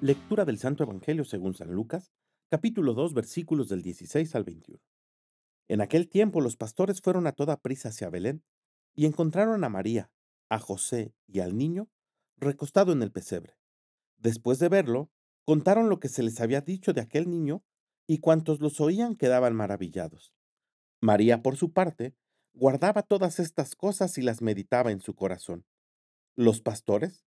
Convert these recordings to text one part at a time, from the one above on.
Lectura del Santo Evangelio según San Lucas, capítulo 2, versículos del 16 al 21. En aquel tiempo los pastores fueron a toda prisa hacia Belén y encontraron a María, a José y al niño recostado en el pesebre. Después de verlo, contaron lo que se les había dicho de aquel niño y cuantos los oían quedaban maravillados. María, por su parte, guardaba todas estas cosas y las meditaba en su corazón. Los pastores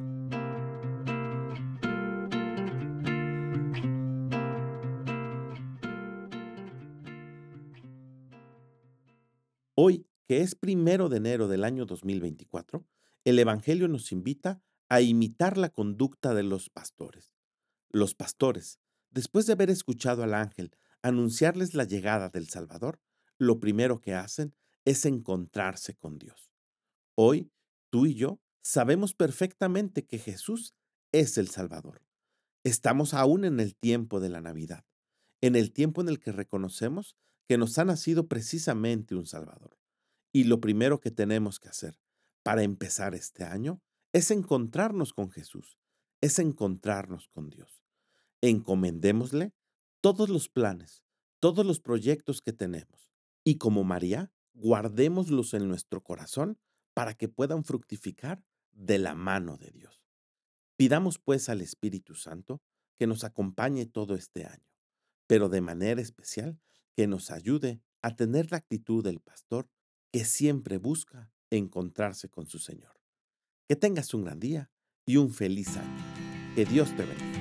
Hoy, que es primero de enero del año 2024, el Evangelio nos invita a imitar la conducta de los pastores. Los pastores, después de haber escuchado al ángel anunciarles la llegada del Salvador, lo primero que hacen es encontrarse con Dios. Hoy, tú y yo sabemos perfectamente que Jesús es el Salvador. Estamos aún en el tiempo de la Navidad, en el tiempo en el que reconocemos que nos ha nacido precisamente un Salvador. Y lo primero que tenemos que hacer para empezar este año es encontrarnos con Jesús, es encontrarnos con Dios. Encomendémosle todos los planes, todos los proyectos que tenemos. Y como María, guardémoslos en nuestro corazón para que puedan fructificar de la mano de Dios. Pidamos pues al Espíritu Santo que nos acompañe todo este año, pero de manera especial que nos ayude a tener la actitud del pastor que siempre busca encontrarse con su Señor. Que tengas un gran día y un feliz año. Que Dios te bendiga.